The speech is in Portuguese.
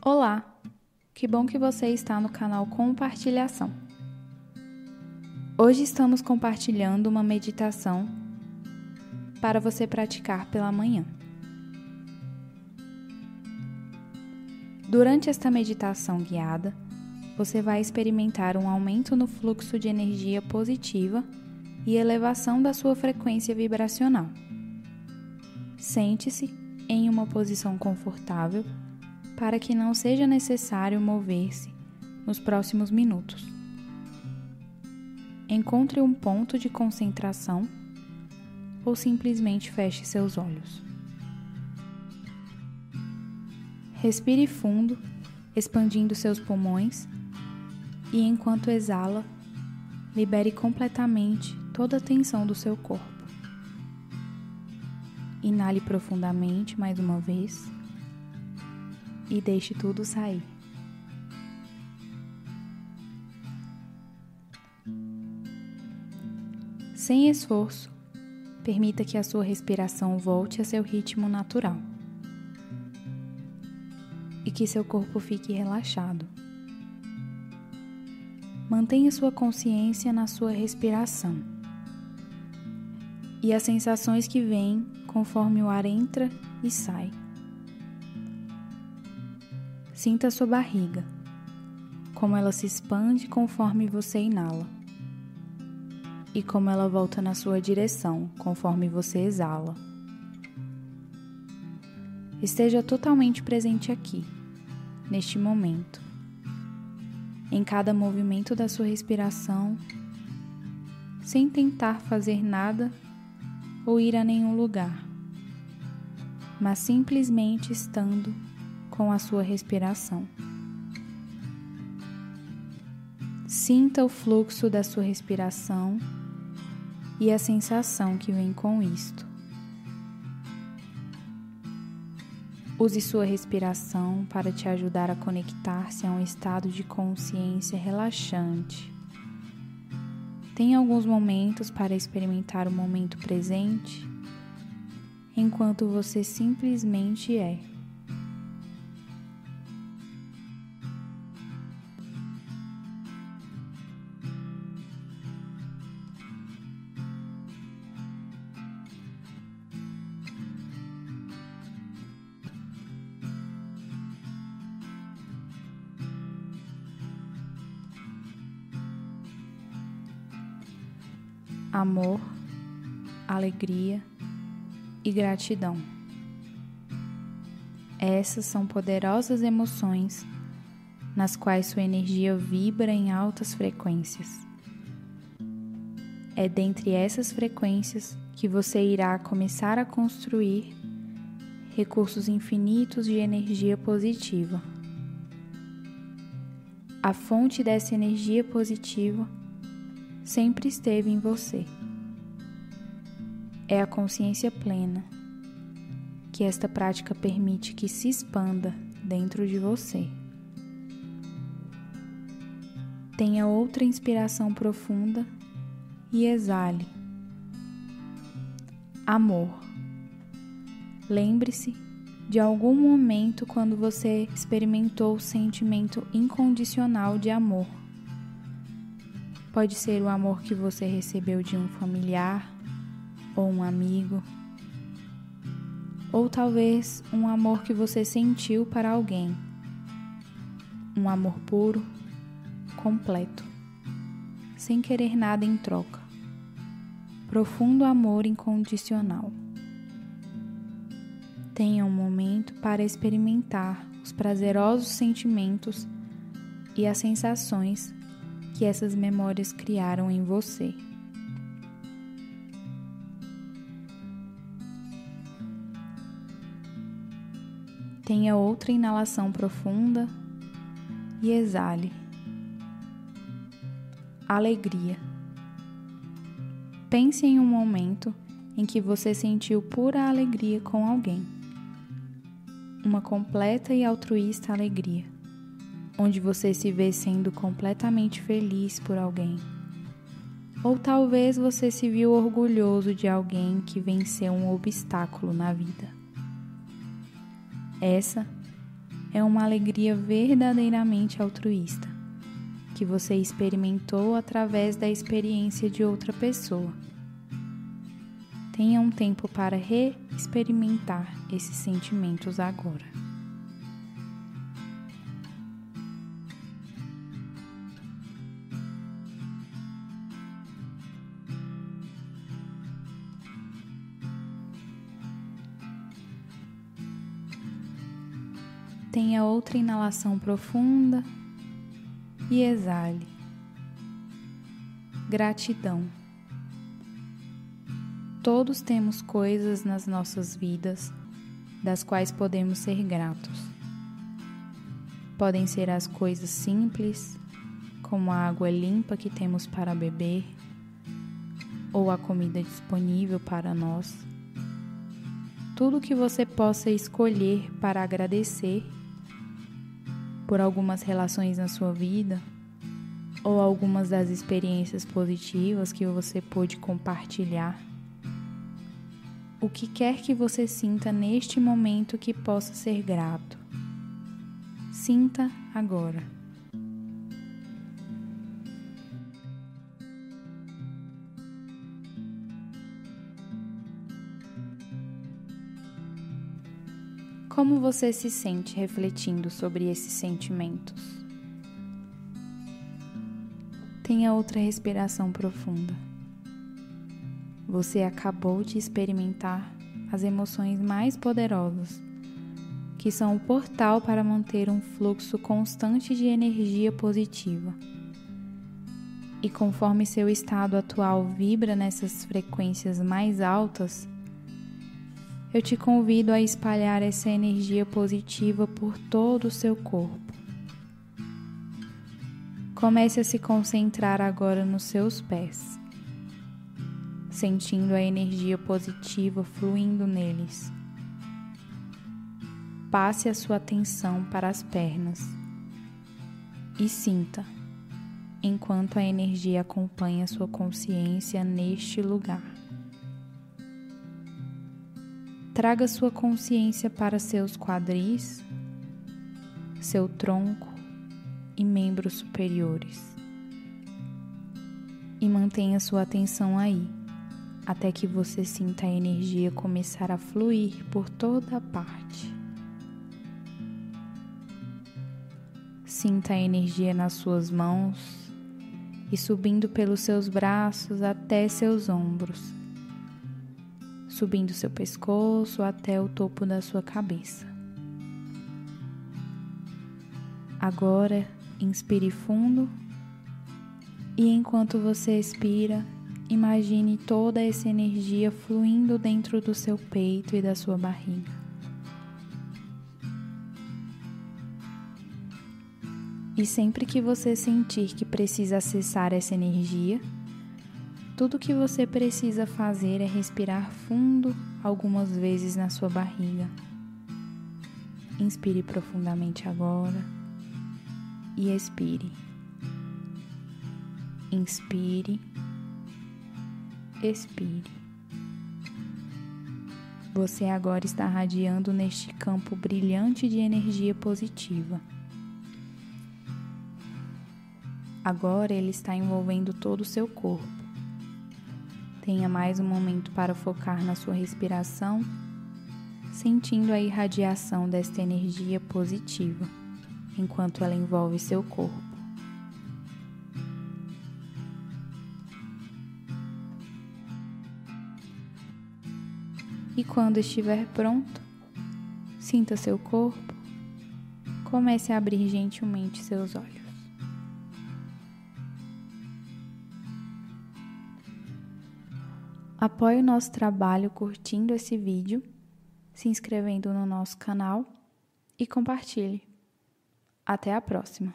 Olá! Que bom que você está no canal Compartilhação. Hoje estamos compartilhando uma meditação para você praticar pela manhã. Durante esta meditação guiada, você vai experimentar um aumento no fluxo de energia positiva e elevação da sua frequência vibracional. Sente-se em uma posição confortável para que não seja necessário mover-se nos próximos minutos. Encontre um ponto de concentração ou simplesmente feche seus olhos. Respire fundo, expandindo seus pulmões, e enquanto exala, libere completamente toda a tensão do seu corpo. Inale profundamente mais uma vez e deixe tudo sair. Sem esforço, permita que a sua respiração volte a seu ritmo natural e que seu corpo fique relaxado. Mantenha sua consciência na sua respiração e as sensações que vêm conforme o ar entra e sai. Sinta sua barriga, como ela se expande conforme você inala, e como ela volta na sua direção conforme você exala. Esteja totalmente presente aqui, neste momento, em cada movimento da sua respiração, sem tentar fazer nada ou ir a nenhum lugar, mas simplesmente estando com a sua respiração. Sinta o fluxo da sua respiração e a sensação que vem com isto. Use sua respiração para te ajudar a conectar-se a um estado de consciência relaxante. Tenha alguns momentos para experimentar o momento presente, enquanto você simplesmente é. Amor, alegria e gratidão. Essas são poderosas emoções nas quais sua energia vibra em altas frequências. É dentre essas frequências que você irá começar a construir recursos infinitos de energia positiva. A fonte dessa energia positiva sempre esteve em você. É a consciência plena que esta prática permite que se expanda dentro de você. Tenha outra inspiração profunda e exale. Amor. Lembre-se de algum momento quando você experimentou o sentimento incondicional de amor Pode ser o amor que você recebeu de um familiar ou um amigo, ou talvez um amor que você sentiu para alguém. Um amor puro, completo, sem querer nada em troca. Profundo amor incondicional. Tenha um momento para experimentar os prazerosos sentimentos e as sensações que essas memórias criaram em você. Tenha outra inalação profunda e exale. Alegria. Pense em um momento em que você sentiu pura alegria com alguém. Uma completa e altruísta alegria onde você se vê sendo completamente feliz por alguém. Ou talvez você se viu orgulhoso de alguém que venceu um obstáculo na vida. Essa é uma alegria verdadeiramente altruísta, que você experimentou através da experiência de outra pessoa. Tenha um tempo para reexperimentar esses sentimentos agora. Tenha outra inalação profunda e exale. Gratidão. Todos temos coisas nas nossas vidas das quais podemos ser gratos. Podem ser as coisas simples, como a água limpa que temos para beber, ou a comida disponível para nós. Tudo que você possa escolher para agradecer por algumas relações na sua vida ou algumas das experiências positivas que você pôde compartilhar. O que quer que você sinta neste momento que possa ser grato. Sinta agora. Como você se sente refletindo sobre esses sentimentos? Tenha outra respiração profunda. Você acabou de experimentar as emoções mais poderosas, que são o portal para manter um fluxo constante de energia positiva. E conforme seu estado atual vibra nessas frequências mais altas, eu te convido a espalhar essa energia positiva por todo o seu corpo. Comece a se concentrar agora nos seus pés, sentindo a energia positiva fluindo neles. Passe a sua atenção para as pernas e sinta, enquanto a energia acompanha sua consciência neste lugar. Traga sua consciência para seus quadris, seu tronco e membros superiores. E mantenha sua atenção aí, até que você sinta a energia começar a fluir por toda a parte. Sinta a energia nas suas mãos e subindo pelos seus braços até seus ombros subindo seu pescoço até o topo da sua cabeça. Agora, inspire fundo e enquanto você expira, imagine toda essa energia fluindo dentro do seu peito e da sua barriga. E sempre que você sentir que precisa acessar essa energia, tudo que você precisa fazer é respirar fundo algumas vezes na sua barriga. Inspire profundamente agora e expire. Inspire, expire. Você agora está radiando neste campo brilhante de energia positiva. Agora ele está envolvendo todo o seu corpo Tenha mais um momento para focar na sua respiração, sentindo a irradiação desta energia positiva enquanto ela envolve seu corpo. E quando estiver pronto, sinta seu corpo, comece a abrir gentilmente seus olhos. Apoie o nosso trabalho curtindo esse vídeo, se inscrevendo no nosso canal e compartilhe. Até a próxima!